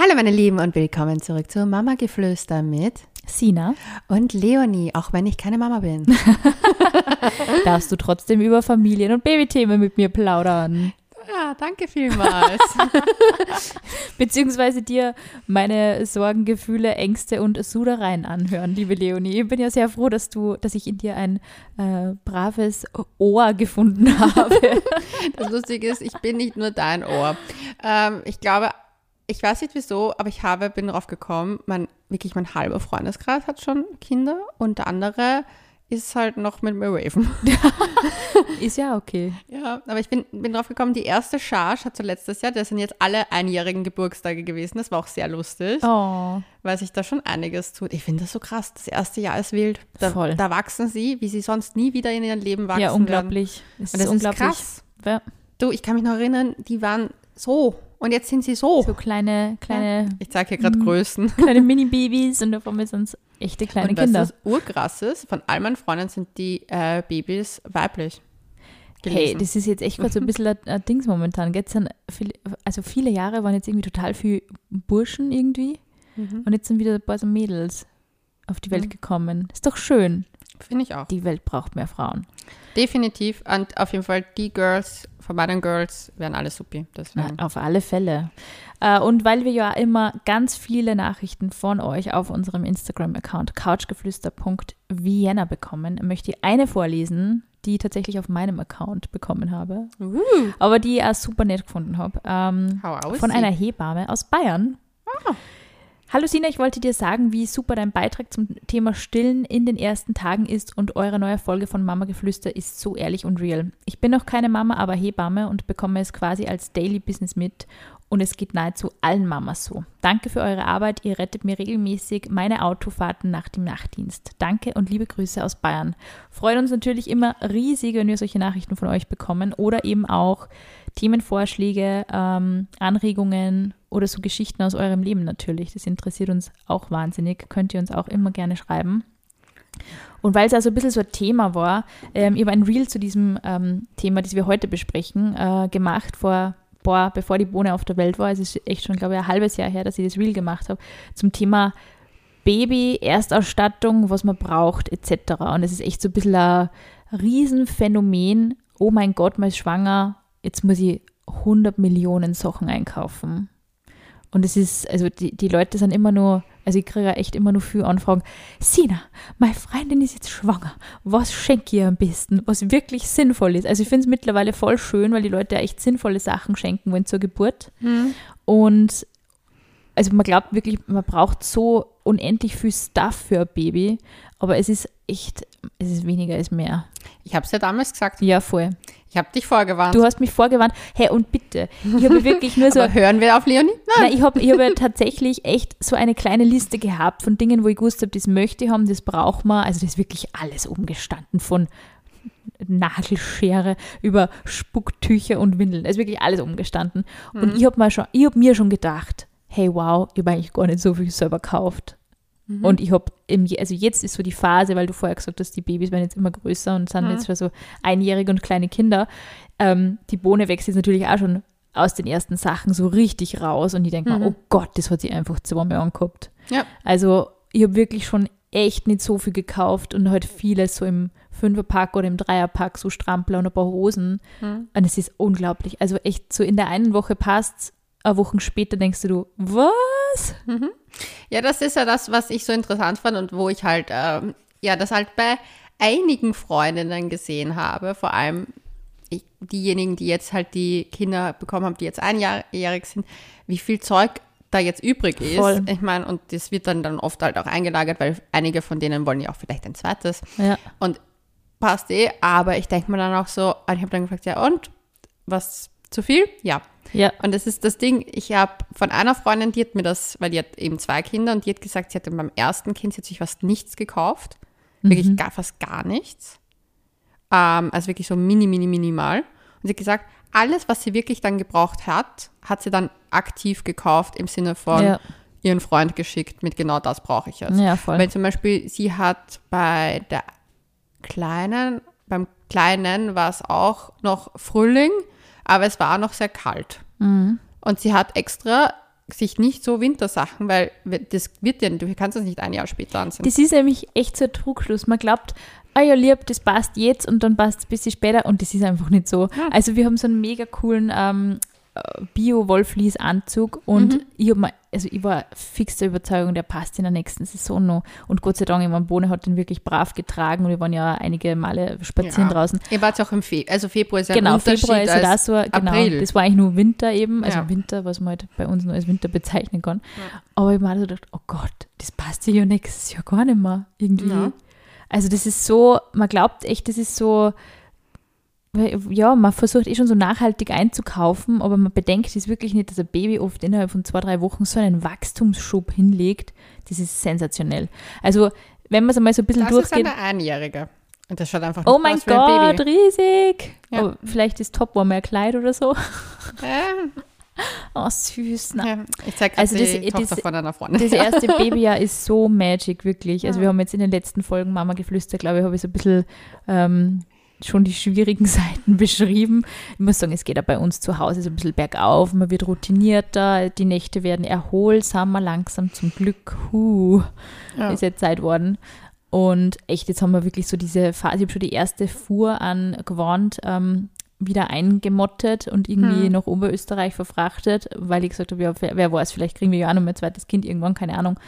Hallo meine Lieben und willkommen zurück zu Mama Geflüster mit Sina. und Leonie, auch wenn ich keine Mama bin. Darfst du trotzdem über Familien- und Babythemen mit mir plaudern? Ja, danke vielmals. Beziehungsweise dir meine Sorgen, Gefühle, Ängste und Sudereien anhören, liebe Leonie. Ich bin ja sehr froh, dass du, dass ich in dir ein äh, braves Ohr gefunden habe. Das Lustige ist, ich bin nicht nur dein Ohr. Ähm, ich glaube, ich weiß nicht wieso, aber ich habe, bin drauf gekommen, mein, wirklich mein halber Freundeskreis hat schon Kinder und der andere ist halt noch mit mir raven. Ist ja okay. Ja, aber ich bin, bin drauf gekommen, die erste Charge hat so letztes Jahr, das sind jetzt alle einjährigen Geburtstage gewesen. Das war auch sehr lustig, Oh, weil sich da schon einiges tut. Ich finde das so krass. Das erste Jahr ist wild. Da, Voll. da wachsen sie, wie sie sonst nie wieder in ihrem Leben wachsen ja, werden. unglaublich. Es Und das ist unglaublich. krass. Ja, Du, ich kann mich noch erinnern, die waren so und jetzt sind sie so. so kleine, kleine, Ich zeige hier gerade Größen. kleine Mini-Babys und davon sind es echte kleine und Kinder. was das urkrass ist, von all meinen Freunden sind die äh, Babys weiblich. Hey, Gelesen. das ist jetzt echt gerade so ein bisschen ein, Dings momentan. Jetzt sind viele, also viele Jahre waren jetzt irgendwie total viel Burschen irgendwie Mhm. und jetzt sind wieder ein paar so Mädels auf die Welt gekommen. Ist doch schön. Finde ich auch. Die Welt braucht mehr Frauen. Definitiv. Und auf jeden Fall die Girls, von meinen Girls, werden alle supi. Deswegen. Ja, auf alle Fälle. Äh, und weil wir ja immer ganz viele Nachrichten von euch auf unserem Instagram-Account couchgeflüster.vienna bekommen, möchte ich eine vorlesen, die ich tatsächlich auf meinem Account bekommen habe, Uh, aber die ich auch super nett gefunden habe. Ähm, von einer Hebamme aus Bayern. Hallo Sina, ich wollte dir sagen, wie super dein Beitrag zum Thema Stillen in den ersten Tagen ist und eure neue Folge von Mama Geflüster ist so ehrlich und real. Ich bin noch keine Mama, aber Hebamme und bekomme es quasi als Daily Business mit und es geht nahezu allen Mamas so. Danke für eure Arbeit, ihr rettet mir regelmäßig meine Autofahrten nach dem Nachtdienst. Danke und liebe Grüße aus Bayern. Freuen uns natürlich immer riesig, wenn wir solche Nachrichten von euch bekommen oder eben auch Themenvorschläge, ähm, Anregungen oder so Geschichten aus eurem Leben natürlich. Das interessiert uns auch wahnsinnig. Könnt ihr uns auch immer gerne schreiben. Und weil es also ein bisschen so ein Thema war, ähm, ich habe ein Reel zu diesem ähm, Thema, das wir heute besprechen, äh, gemacht vor, boah, bevor die Bohne auf der Welt war. Es ist echt schon, glaube ich, ein halbes Jahr her, dass ich das Reel gemacht habe, zum Thema Baby, Erstausstattung, was man braucht, etc. Und es ist echt so ein bisschen ein Riesenphänomen. Oh mein Gott, man ist schwanger, jetzt muss ich 100 Millionen Sachen einkaufen. Und es ist, also die, die Leute sind immer nur, also ich kriege ja echt immer nur viel Anfragen. Sina, meine Freundin ist jetzt schwanger. Was schenke ich ihr am besten? Was wirklich sinnvoll ist. Also ich finde es mittlerweile voll schön, weil die Leute ja echt sinnvolle Sachen schenken wollen zur Geburt. Und also man glaubt wirklich, man braucht so unendlich viel Stuff für ein Baby, aber es ist echt, es ist weniger ist mehr. Ich habe es ja damals gesagt. Ja, voll. Ich habe dich vorgewarnt. Du hast mich vorgewarnt, hey und bitte, ich habe wirklich nur so hören wir auf Leonie? Nein. Nein, ich habe ich hab ja tatsächlich echt so eine kleine Liste gehabt von Dingen, wo ich gewusst habe, das möchte ich haben, das braucht man. Also das ist wirklich alles umgestanden von Nagelschere über Spucktücher und Windeln. Da ist wirklich alles umgestanden. Und ich habe hab mir schon gedacht, hey wow, ich habe eigentlich gar nicht so viel selber gekauft. Und ich habe, also jetzt ist so die Phase, weil du vorher gesagt hast, die Babys werden jetzt immer größer und sind jetzt schon so einjährige und kleine Kinder. Ähm, die Bohne wächst jetzt natürlich auch schon aus den ersten Sachen so richtig raus und ich denke mir, oh Gott, das hat sie einfach zweimal angehabt. Ja. Also ich habe wirklich schon echt nicht so viel gekauft und halt vieles so im Fünferpack oder im Dreierpack, so Strampler und ein paar Hosen. Und es ist unglaublich. Also echt so in der einen Woche passt eine Woche später denkst du, was? Ja, das ist ja das, was ich so interessant fand und wo ich halt, ähm, ja, das halt bei einigen Freundinnen gesehen habe, vor allem ich, diejenigen, die jetzt halt die Kinder bekommen haben, die jetzt einjährig sind, wie viel Zeug da jetzt übrig ist. Voll. Ich meine, und das wird dann, dann oft halt auch eingelagert, weil einige von denen wollen ja auch vielleicht ein zweites. Ja. Und passt eh, aber ich denke mir dann auch so, ich habe dann gefragt, ja und, was, zu viel? Ja. Ja. Und das ist das Ding, ich habe von einer Freundin, die hat mir das, weil die hat eben zwei Kinder und die hat gesagt, sie hat beim ersten Kind, sie hat sich fast nichts gekauft. Wirklich gar, fast gar nichts. Ähm, also wirklich so mini, mini, minimal. Und sie hat gesagt, alles, was sie wirklich dann gebraucht hat, hat sie dann aktiv gekauft im Sinne von Ja. ihren Freund geschickt mit genau das brauche ich jetzt. Ja, voll. Weil zum Beispiel sie hat bei der Kleinen, beim Kleinen war es auch noch Frühling, aber es war noch sehr kalt. Mhm. Und sie hat extra sich nicht so Wintersachen, weil das wird ja, du kannst das nicht ein Jahr später ansehen. Das ist nämlich echt so ein Trugschluss. Man glaubt, ah ja, lieb, das passt jetzt und dann passt es ein bisschen später und das ist einfach nicht so. Ja. Also wir haben so einen mega coolen ähm, Bio-Wollflies-Anzug und mhm. ich habe also ich war fix der Überzeugung, der passt in der nächsten Saison noch. Und Gott sei Dank, mein Bohne hat den wirklich brav getragen und wir waren ja einige Male spazieren ja. draußen. Ihr wart auch im Februar, also Februar ist ja Genau, Februar ist ja da so, genau, April. das war eigentlich nur Winter eben, also ja. Winter, was man halt bei uns nur als Winter bezeichnen kann. Ja. Aber ich habe mir gedacht, oh Gott, das passt ja nächstes Jahr gar nicht mehr irgendwie. Also das ist so, man glaubt echt, das ist so ja, man versucht eh schon so nachhaltig einzukaufen, aber man bedenkt es wirklich nicht, dass ein Baby oft innerhalb von zwei, drei Wochen so einen Wachstumsschub hinlegt. Das ist sensationell. Also, wenn man es einmal so ein bisschen das durchgeht. Das ist eine Einjährige. Und das schaut einfach Oh mein Gott, riesig! Ja. Oh, vielleicht ist Topwarm mehr Kleid oder so. Ja. Oh, süß. Ja, ich zeige also das, das, von einer Freundin. Das erste Babyjahr ist so magic, wirklich. Also ja. wir haben jetzt in den letzten Folgen Mama geflüstert, glaube ich, habe ich so ein bisschen ähm, schon die schwierigen Seiten beschrieben. Ich muss sagen, es geht ja bei uns zu Hause so ein bisschen bergauf, man wird routinierter, die Nächte werden erholsamer, langsam zum Glück. Huh, ja. ist jetzt Zeit worden. Und echt, jetzt haben wir wirklich so diese Phase, ich habe schon die erste Fuhr an Gewand ähm, wieder eingemottet und irgendwie hm. nach Oberösterreich verfrachtet, weil ich gesagt habe, ja, wer, wer weiß, vielleicht kriegen wir ja auch noch mein zweites Kind irgendwann, keine Ahnung.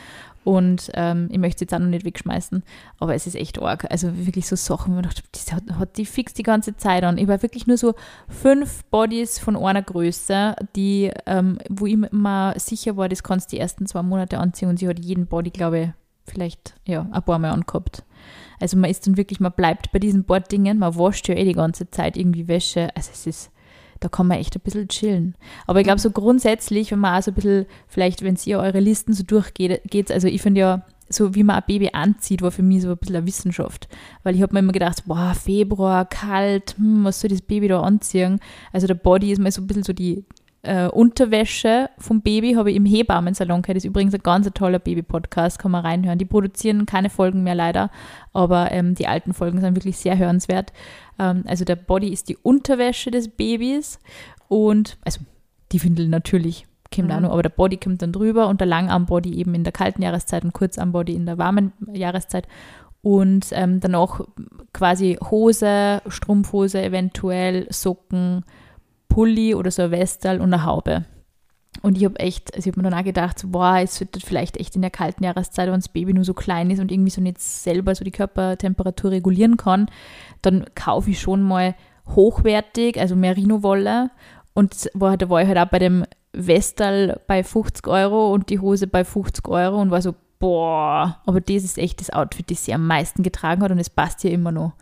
Und ähm, ich möchte es jetzt auch noch nicht wegschmeißen, aber es ist echt arg. Also wirklich so Sachen, wo ich dachte, das hat, hat die fix die ganze Zeit an. Ich war wirklich nur so fünf Bodies von einer Größe, die, ähm, wo ich mir sicher war, das kannst du die ersten zwei Monate anziehen und sie hat jeden Body, glaube ich, vielleicht ja, ein paar Mal angehabt. Also man ist dann wirklich, man bleibt bei diesen Borddingen, man wascht ja eh die ganze Zeit irgendwie Wäsche. Also es ist da kann man echt ein bisschen chillen. Aber ich glaube, so grundsätzlich, wenn man auch so ein bisschen, vielleicht, wenn ihr eure Listen so durchgeht, also ich finde ja, so wie man ein Baby anzieht, war für mich so ein bisschen eine Wissenschaft. Weil ich habe mir immer gedacht, boah, Februar, kalt, hm, was soll das Baby da anziehen? Also der Body ist mal so ein bisschen so die, äh, Unterwäsche vom Baby habe ich im Hebammensalon gehört. Das ist übrigens ein ganz toller Baby-Podcast, kann man reinhören. Die produzieren keine Folgen mehr leider, aber ähm, die alten Folgen sind wirklich sehr hörenswert. Ähm, also der Body ist die Unterwäsche des Babys und, also die Windeln natürlich, kommt mhm. auch noch, aber der Body kommt dann drüber und der Langarm-Body eben in der kalten Jahreszeit und Kurzarm-Body in der warmen Jahreszeit und ähm, danach quasi Hose, Strumpfhose, eventuell Socken, Pulli oder so ein Westal und eine Haube. Und ich habe echt, also ich habe mir dann auch gedacht, so, boah, es wird vielleicht echt in der kalten Jahreszeit, wenn das Baby nur so klein ist und irgendwie so nicht selber so die Körpertemperatur regulieren kann, dann kaufe ich schon mal hochwertig, also Merino-Wolle. Und war, da war ich halt auch bei dem Westal bei 50 Euro und die Hose bei 50 Euro und war so, boah, aber das ist echt das Outfit, das sie am meisten getragen hat und es passt ja immer noch.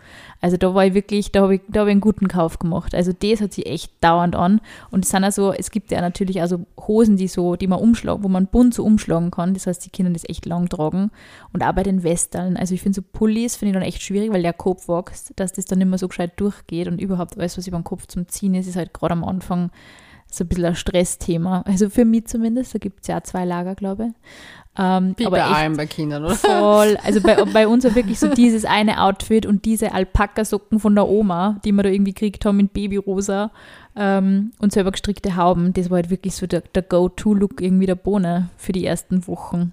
Also da war ich wirklich, da habe ich, hab ich einen guten Kauf gemacht. Also das hat sie echt dauernd an. Und es sind also, es gibt ja natürlich also Hosen, die so, die man umschlagen, wo man bunt so umschlagen kann. Das heißt, die können das echt lang tragen. Und auch bei den Western. Also ich finde so Pullis finde ich dann echt schwierig, weil der Kopf wächst, dass das dann immer so gescheit durchgeht und überhaupt alles, was über den Kopf zum Ziehen ist, ist halt gerade am Anfang so ein bisschen ein Stressthema. Also für mich zumindest, da gibt es ja zwei Lager, glaube ich. Ähm, Wie aber bei allem bei Kindern, oder? Voll. Also bei, bei uns war wirklich so dieses eine Outfit und diese Alpaka-Socken von der Oma, die wir da irgendwie gekriegt haben in Babyrosa ähm, und selber gestrickte Hauben. Das war halt wirklich so der, der Go-To-Look irgendwie der Bohne für die ersten Wochen.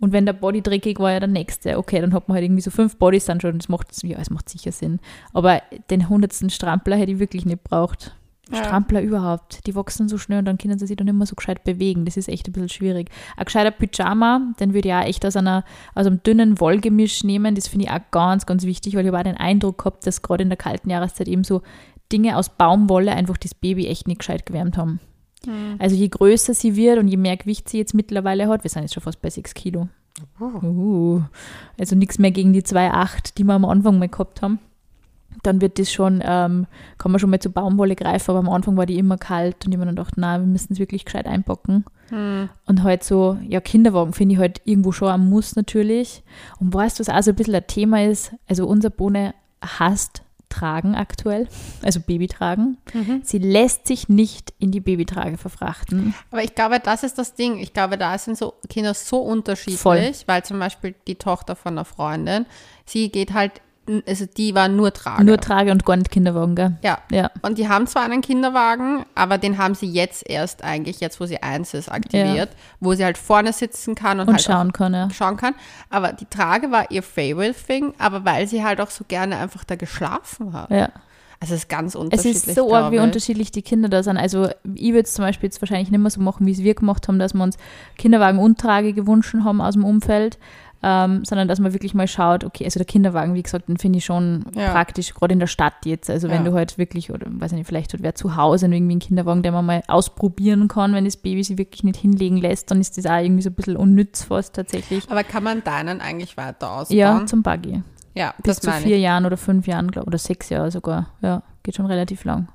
Und wenn der Body dreckig war, ja der nächste. Okay, dann hat man halt irgendwie so fünf Bodys dann schon. Das macht, ja, es macht sicher Sinn. Aber den hundertsten Strampler hätte ich wirklich nicht braucht. Ja. Strampler überhaupt. Die wachsen so schnell und dann können sie sich dann immer so gescheit bewegen. Das ist echt ein bisschen schwierig. Ein gescheiter Pyjama, den würde ich auch echt aus, einer, aus einem dünnen Wollgemisch nehmen. Das finde ich auch ganz, ganz wichtig, weil ich auch den Eindruck gehabt, dass gerade in der kalten Jahreszeit eben so Dinge aus Baumwolle einfach das Baby echt nicht gescheit gewärmt haben. Mhm. Also je größer sie wird und je mehr Gewicht sie jetzt mittlerweile hat, wir sind jetzt schon fast bei 6 Kilo. Oh. Uh, also nichts mehr gegen die 2,8, die wir am Anfang mal gehabt haben dann wird das schon, ähm, kann man schon mal zu Baumwolle greifen, aber am Anfang war die immer kalt und ich mir dann gedacht, na, wir müssen es wirklich gescheit einpacken. Hm. Und halt so, ja, Kinderwagen finde ich halt irgendwo schon ein Muss natürlich. Und weißt du, was auch so ein bisschen ein Thema ist? Also unser Bohne hasst Tragen aktuell, also Babytragen. Mhm. Sie lässt sich nicht in die Babytrage verfrachten. Aber ich glaube, das ist das Ding. Ich glaube, da sind so Kinder so unterschiedlich, Voll. weil zum Beispiel die Tochter von einer Freundin, sie geht halt also die war nur Trage. Nur Trage und gar nicht Kinderwagen, gell? ja. Ja. Und die haben zwar einen Kinderwagen, aber den haben sie jetzt erst eigentlich, jetzt wo sie eins ist, aktiviert, wo sie halt vorne sitzen kann und, Und halt schauen kann, ja. schauen kann. Aber die Trage war ihr Favorite Thing, aber weil sie halt auch so gerne einfach da geschlafen hat. ja. Also es ist ganz Es unterschiedlich. ist so arg, wie unterschiedlich die Kinder da sind. Also ich würde es zum Beispiel jetzt wahrscheinlich nicht mehr so machen, wie es wir gemacht haben, dass wir uns Kinderwagen und Trage gewünscht haben aus dem Umfeld, ähm, sondern dass man wirklich mal schaut, okay, also der Kinderwagen, wie gesagt, den finde ich schon Ja. praktisch, gerade in der Stadt jetzt. Also wenn Ja. du halt wirklich, oder weiß ich nicht, vielleicht hat wer zu Hause irgendwie einen Kinderwagen, den man mal ausprobieren kann, wenn das Baby sich wirklich nicht hinlegen lässt, dann ist das auch irgendwie so ein bisschen unnütz fast tatsächlich. Aber kann man deinen eigentlich weiter ausbauen? Ja, zum Buggy. ja Bis das zu meine vier ich. Jahren oder fünf Jahren, glaube oder sechs Jahre sogar. Ja, geht schon relativ lang.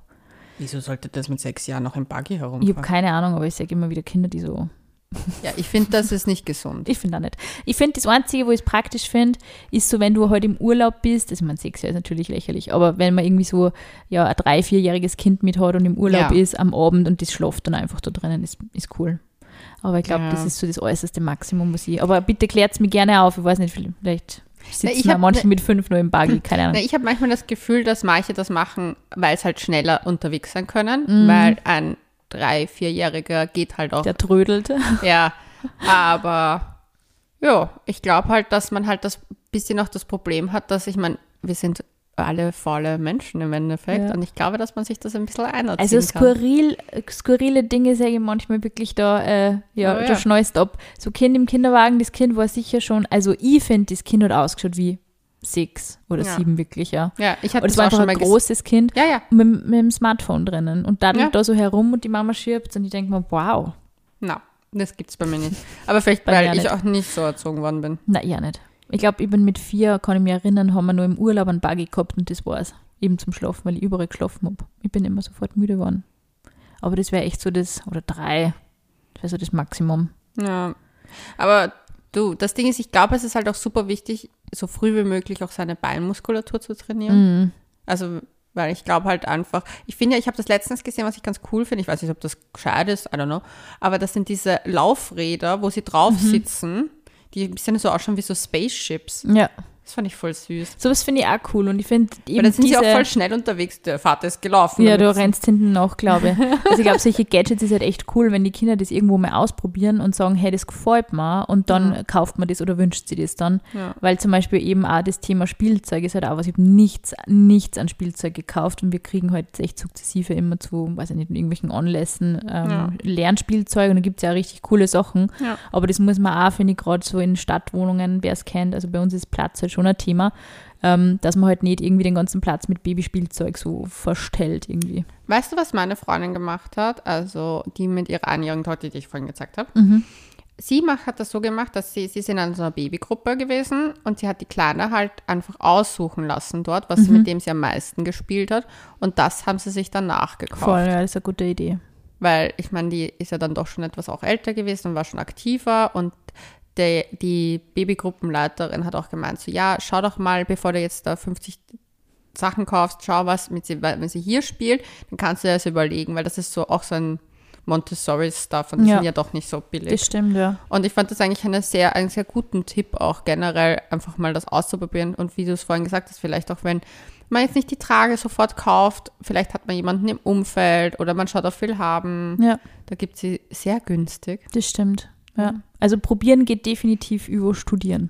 Wieso sollte das mit sechs Jahren noch im Buggy Ich herumfahren? habe keine Ahnung, aber ich sage immer wieder Kinder, die so. Ja, ich finde, das ist nicht gesund. Ich finde auch nicht. Ich finde, das Einzige, wo ich es praktisch finde, ist so, wenn du halt im Urlaub bist, also man sechs Jahre ist natürlich lächerlich, aber wenn man irgendwie so ja, ein drei-, vierjähriges Kind mit hat und im Urlaub Ja. ist am Abend und das schläft dann einfach da drinnen, ist, ist cool. Aber ich glaube, Ja. das ist so das äußerste Maximum, was ich. Aber bitte klärt es mir gerne auf. Ich weiß nicht, vielleicht sitzen hab- manche mit fünf nur im Buggy, keine Ahnung. Na, ich habe manchmal das Gefühl, dass manche das machen, weil sie halt schneller unterwegs sein können, Mhm. weil ein drei-, vierjähriger geht halt auch. Der trödelt. Ja, aber ja, ich glaube halt, dass man halt das bisschen auch das Problem hat, dass ich meine, wir sind alle faule Menschen im Endeffekt Ja. und ich glaube, dass man sich das ein bisschen einerziehen Also kann. skurril, skurrile Dinge sage ich manchmal wirklich da, äh, ja, Oh ja. du schneust ab. So Kind im Kinderwagen, das Kind war sicher schon, also ich finde, das Kind hat ausgeschaut wie sechs oder Ja. sieben wirklich, ja. Ja, ich hatte Und es das war einfach schon ein großes Kind Ja, ja, mit, mit dem Smartphone drinnen und daddelt Ja. da so herum und die Mama schirbt und ich denke mir, wow, na, das gibt's bei mir nicht. Aber vielleicht, weil ich nicht. auch nicht so erzogen worden bin. na ja nicht. Ich glaube, ich bin mit vier, kann ich mich erinnern, haben wir nur im Urlaub einen Buggy gehabt und das war's. Eben zum Schlafen, weil ich überall geschlafen habe. Ich bin immer sofort müde geworden. Aber das wäre echt so das, oder drei, das wäre so das Maximum. Ja, aber du, das Ding ist, ich glaube, es ist halt auch super wichtig, so früh wie möglich auch seine Beinmuskulatur zu trainieren. Mhm. Also, weil ich glaube halt einfach, ich finde ja, ich habe das letztens gesehen, was ich ganz cool finde. Ich weiß nicht, ob das gescheit ist, I don't know. Aber das sind diese Laufräder, wo sie drauf Mhm. sitzen, die ein bisschen so ausschauen wie so Spaceships. Ja, Das fand ich voll süß. sowas finde ich auch cool und ich finde Weil eben dann sind diese, sie auch voll schnell unterwegs. Der Vater ist gelaufen. ja, du rennst hinten nach, glaube ich. Also ich glaube, solche Gadgets ist halt echt cool, wenn die Kinder das irgendwo mal ausprobieren und sagen, hey, das gefällt mir und dann kauft man das oder wünscht sie das dann. Ja. Weil zum Beispiel eben auch das Thema Spielzeug ist halt auch was. Ich habe nichts, nichts an Spielzeug gekauft und wir kriegen halt echt sukzessive immer zu, weiß ich nicht, irgendwelchen Anlässen ähm, Ja. Lernspielzeug und da gibt es ja auch richtig coole Sachen. Ja. Aber das muss man auch, finde ich, gerade so in Stadtwohnungen, wer es kennt, also bei uns ist Platz halt schon ein Thema, ähm, dass man halt nicht irgendwie den ganzen Platz mit Babyspielzeug so verstellt irgendwie. Weißt du, was meine Freundin gemacht hat? Also die mit ihrer einjährigen Tochter, die ich vorhin gezeigt habe. Mhm. Sie macht, hat das so gemacht, dass sie, sie sind in so einer Babygruppe gewesen und sie hat die Kleine halt einfach aussuchen lassen dort, was sie Mhm. mit dem sie am meisten gespielt hat. Und das haben sie sich dann nachgekauft. Voll, ja, das ist eine gute Idee. Weil ich meine, die ist ja dann doch schon etwas auch älter gewesen und war schon aktiver und der, die Babygruppenleiterin hat auch gemeint, so ja, schau doch mal, bevor du jetzt da 50 Sachen kaufst, schau was, mit sie, weil wenn sie hier spielt, dann kannst du dir das überlegen, weil das ist so auch so ein Montessori-Stuff und die Ja. sind ja doch nicht so billig. Das stimmt, ja. Und ich fand das eigentlich eine sehr, einen sehr guten Tipp, auch generell einfach mal das auszuprobieren. Und wie du es vorhin gesagt hast, vielleicht auch wenn man jetzt nicht die Trage sofort kauft, vielleicht hat man jemanden im Umfeld oder man schaut auf viel haben. Ja, Da gibt sie sehr günstig. das stimmt. Ja. Also probieren geht definitiv über studieren.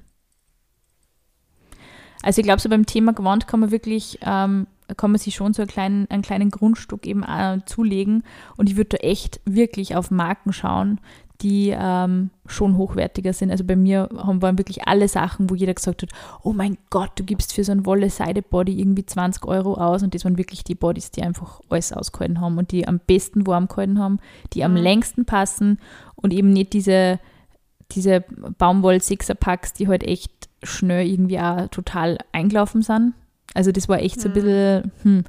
Also ich glaube, so beim Thema Gewand kann man wirklich, ähm, kann man sich schon so einen kleinen, einen kleinen Grundstück eben äh, zulegen. Und ich würde da echt wirklich auf Marken schauen, die ähm, schon hochwertiger sind. Also bei mir haben waren wirklich alle Sachen, wo jeder gesagt hat, oh mein Gott, du gibst für so ein Wolle-Seide-Body irgendwie 20 Euro aus. Und das waren wirklich die Bodies, die einfach alles ausgehalten haben und die am besten warm gehalten haben, die am längsten passen und eben nicht diese, diese Baumwoll-Sixer-Packs, die halt echt schnell irgendwie auch total eingelaufen sind. Also das war echt so ein bisschen, hm.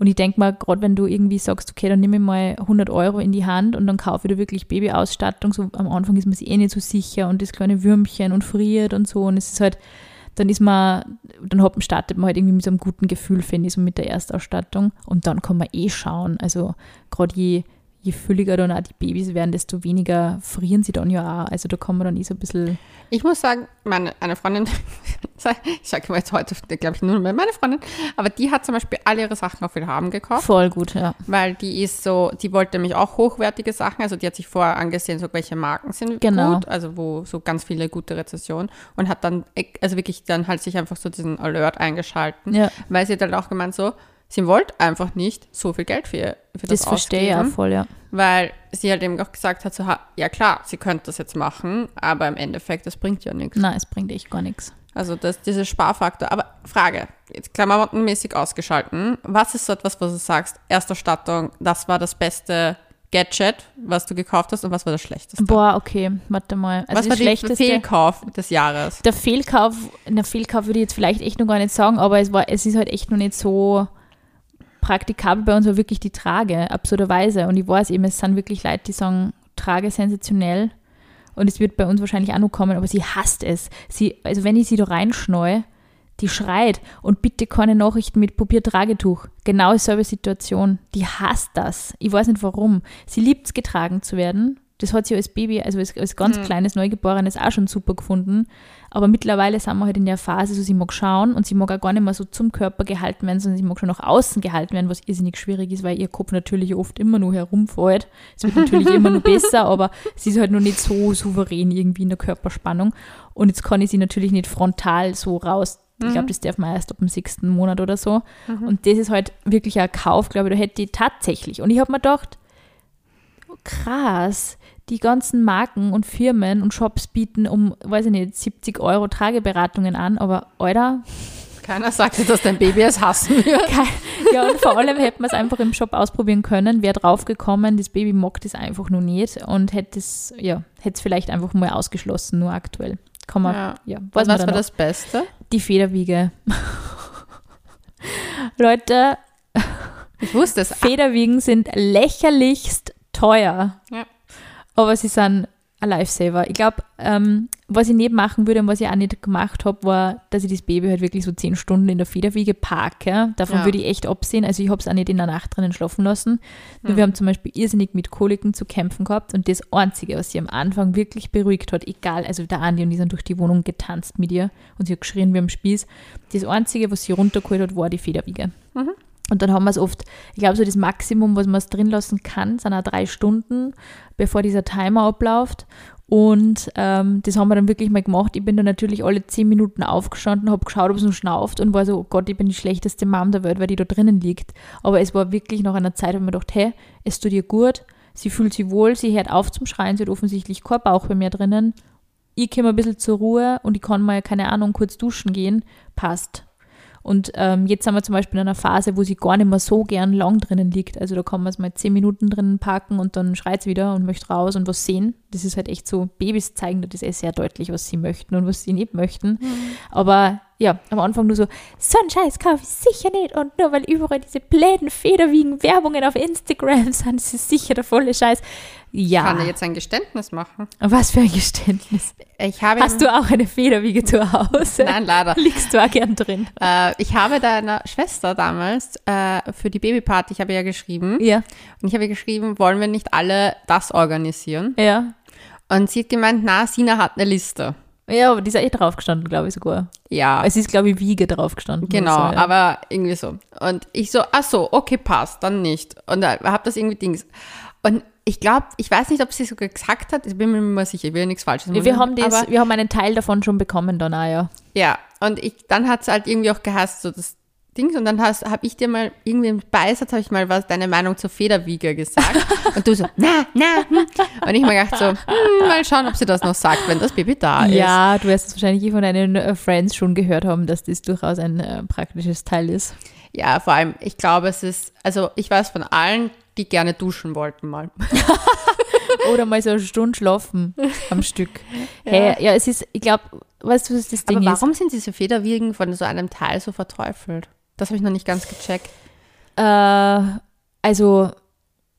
Und ich denke mal, gerade wenn du irgendwie sagst, okay, dann nehme ich mal 100 Euro in die Hand und dann kaufe ich da wirklich Babyausstattung, so am Anfang ist man sich eh nicht so sicher und das kleine Würmchen und friert und so. Und es ist halt, dann ist man, dann hat, startet man halt irgendwie mit so einem guten Gefühl, finde ich, so mit der Erstausstattung. Und dann kann man eh schauen, also gerade je, je fülliger dann auch die Babys werden, desto weniger frieren sie dann ja auch. Also da kann man dann eh so ein bisschen. Ich muss sagen, meine eine Freundin, ich sage jetzt heute, glaube ich, nur mehr meine Freundin, aber die hat zum Beispiel alle ihre Sachen auf Willhaben gekauft. Voll gut, ja. Weil die ist so, die wollte nämlich auch hochwertige Sachen, also die hat sich vorher angesehen, so welche Marken sind Genau. gut, also wo so ganz viele gute Rezessionen und hat dann, also wirklich dann halt sich einfach so diesen Alert eingeschalten, Ja. weil sie hat halt auch gemeint so, sie wollte einfach nicht so viel Geld für, für das, Das verstehe ich ja voll, ja. Weil sie halt eben auch gesagt hat, so, ja klar, sie könnte das jetzt machen, aber im Endeffekt, das bringt ja nichts. Nein, es bringt echt gar nichts. Also das, dieser Sparfaktor. Aber Frage, jetzt klammermäßig ausgeschalten. Was ist so etwas, was du sagst, Ersterstattung, das war das beste Gadget, was du gekauft hast und was war das schlechteste? Boah, okay, warte mal. Also was war der schlechteste. Fehlkauf des Jahres? der Fehlkauf, der Fehlkauf würde ich jetzt vielleicht echt noch gar nicht sagen, aber es war, es ist halt echt noch nicht so praktikabel bei uns war wirklich die Trage, absurderweise. Und ich weiß eben, es sind wirklich Leute, die sagen, Trage sensationell. Und es wird bei uns wahrscheinlich auch noch kommen, aber sie hasst es. Sie, also wenn ich sie da reinschneue, die schreit und bitte keine Nachrichten mit Papiertragetuch. Genau dieselbe Situation. Die hasst das. Ich weiß nicht warum. Sie liebt es, getragen zu werden. Das hat sie als Baby, also als, als ganz kleines Neugeborenes auch schon super gefunden. Aber mittlerweile sind wir halt in der Phase, so sie mag schauen und sie mag auch gar nicht mehr so zum Körper gehalten werden, sondern sie mag schon nach außen gehalten werden, was irrsinnig schwierig ist, weil ihr Kopf natürlich oft immer nur herumfällt. Es wird natürlich immer nur besser, aber sie ist halt noch nicht so souverän irgendwie in der Körperspannung. Und jetzt kann ich sie natürlich nicht frontal so raus. Ich glaube, das darf man erst ab dem sechsten Monat oder so. Und das ist halt wirklich ein Kauf, glaube ich, da hätte ich tatsächlich. Und ich habe mir gedacht, krass, die ganzen Marken und Firmen und Shops bieten um, weiß ich nicht, 70 Euro Trageberatungen an, aber Alter, Keiner sagte, dass dein Baby es hassen wird. ja und vor allem hätte man es einfach im Shop ausprobieren können, wäre draufgekommen, das Baby mag das einfach nur nicht und hätte es, ja, hätte es vielleicht einfach mal ausgeschlossen, nur aktuell. Kann man, Ja. ja, was war dann das Beste? Die Federwiege. Leute, Ich wusste es. Federwiegen sind lächerlichst teuer. Ja. Aber sie sind ein Lifesaver. Ich glaube, ähm, was ich nicht machen würde und was ich auch nicht gemacht habe, war, dass ich das Baby halt wirklich so zehn Stunden in der Federwiege parke. Davon Ja. würde ich echt absehen. Also ich habe es auch nicht in der Nacht drinnen schlafen lassen. Nur wir haben zum Beispiel irrsinnig mit Koliken zu kämpfen gehabt und das Einzige, was sie am Anfang wirklich beruhigt hat, egal, also der Andi und die sind durch die Wohnung getanzt mit ihr und sie hat geschrien wie am Spieß. Das Einzige, was sie runtergeholt hat, war die Federwiege. Und dann haben wir es oft, ich glaube, so das Maximum, was man es drin lassen kann, sind auch drei Stunden, bevor dieser Timer abläuft. Und ähm, das haben wir dann wirklich mal gemacht. Ich bin dann natürlich alle zehn Minuten aufgestanden, habe geschaut, ob es noch schnauft und war so, oh Gott, ich bin die schlechteste Mom der Welt, weil die da drinnen liegt. Aber es war wirklich nach einer Zeit, wo mir gedacht, hey, es tut ihr gut, sie fühlt sich wohl, sie hört auf zum Schreien, sie hat offensichtlich kein Bauch bei mir drinnen. Ich komme ein bisschen zur Ruhe und ich kann mal, keine Ahnung, kurz duschen gehen, passt. Und ähm, jetzt sind wir zum Beispiel in einer Phase, wo sie gar nicht mehr so gern lang drinnen liegt. Also da kann man es mal zehn Minuten drinnen parken und dann schreit sie wieder und möchte raus und was sehen. Das ist halt echt so, Babys zeigen das eh sehr deutlich, was sie möchten und was sie nicht möchten. Aber ja, am Anfang nur so, so einen Scheiß kaufe ich sicher nicht. Und nur weil überall diese bläden Federwiegen Werbungen auf Instagram sind, ist sicher der volle Scheiß. Ja, Kann er jetzt ein Geständnis machen? was für ein Geständnis. Ich habe Hast du auch eine Federwiege zu Hause? Nein, leider. Liegst du auch gern drin? Äh, ich habe deiner Schwester damals äh, für die Babyparty, ich habe ja geschrieben, Ja, und ich habe ihr geschrieben, wollen wir nicht alle das organisieren? ja. Und sie hat gemeint, na, Sina hat eine Liste. Ja, aber die ist eh drauf gestanden, glaube ich sogar. Ja, Es ist, glaube ich, Wiege drauf gestanden. genau, so, ja. aber irgendwie so. Und ich so, ach so, okay, passt, dann nicht. Und da habe das irgendwie Dings. Und ich glaube, ich weiß nicht, ob sie sogar gesagt hat, ich bin mir nicht mehr sicher, ich will ja nichts Falsches wir, wir, haben das, wir haben einen Teil davon schon bekommen dann auch, ja. Ja, und ich, dann hat es halt irgendwie auch geheißt, so das Dings, und dann habe ich dir mal irgendwie im Beisatz, habe ich mal was, deine Meinung zur Federwiege gesagt. und du so, na, na, hm. Und ich mir gedacht so, hm, mal schauen, ob sie das noch sagt, wenn das Baby da ist. Ja, du wirst es wahrscheinlich eh von deinen äh, Friends schon gehört haben, dass das durchaus ein äh, praktisches Teil ist. Ja, vor allem, ich glaube, es ist, also ich weiß von allen, die gerne duschen wollten mal. Oder mal so eine Stunde schlafen am Stück. Hey, ja, es ist, ich glaube, weißt du, was das Ding Aber ist? warum sind diese Federwiegen von so einem Teil so verteufelt? Das habe ich noch nicht ganz gecheckt. Äh, also,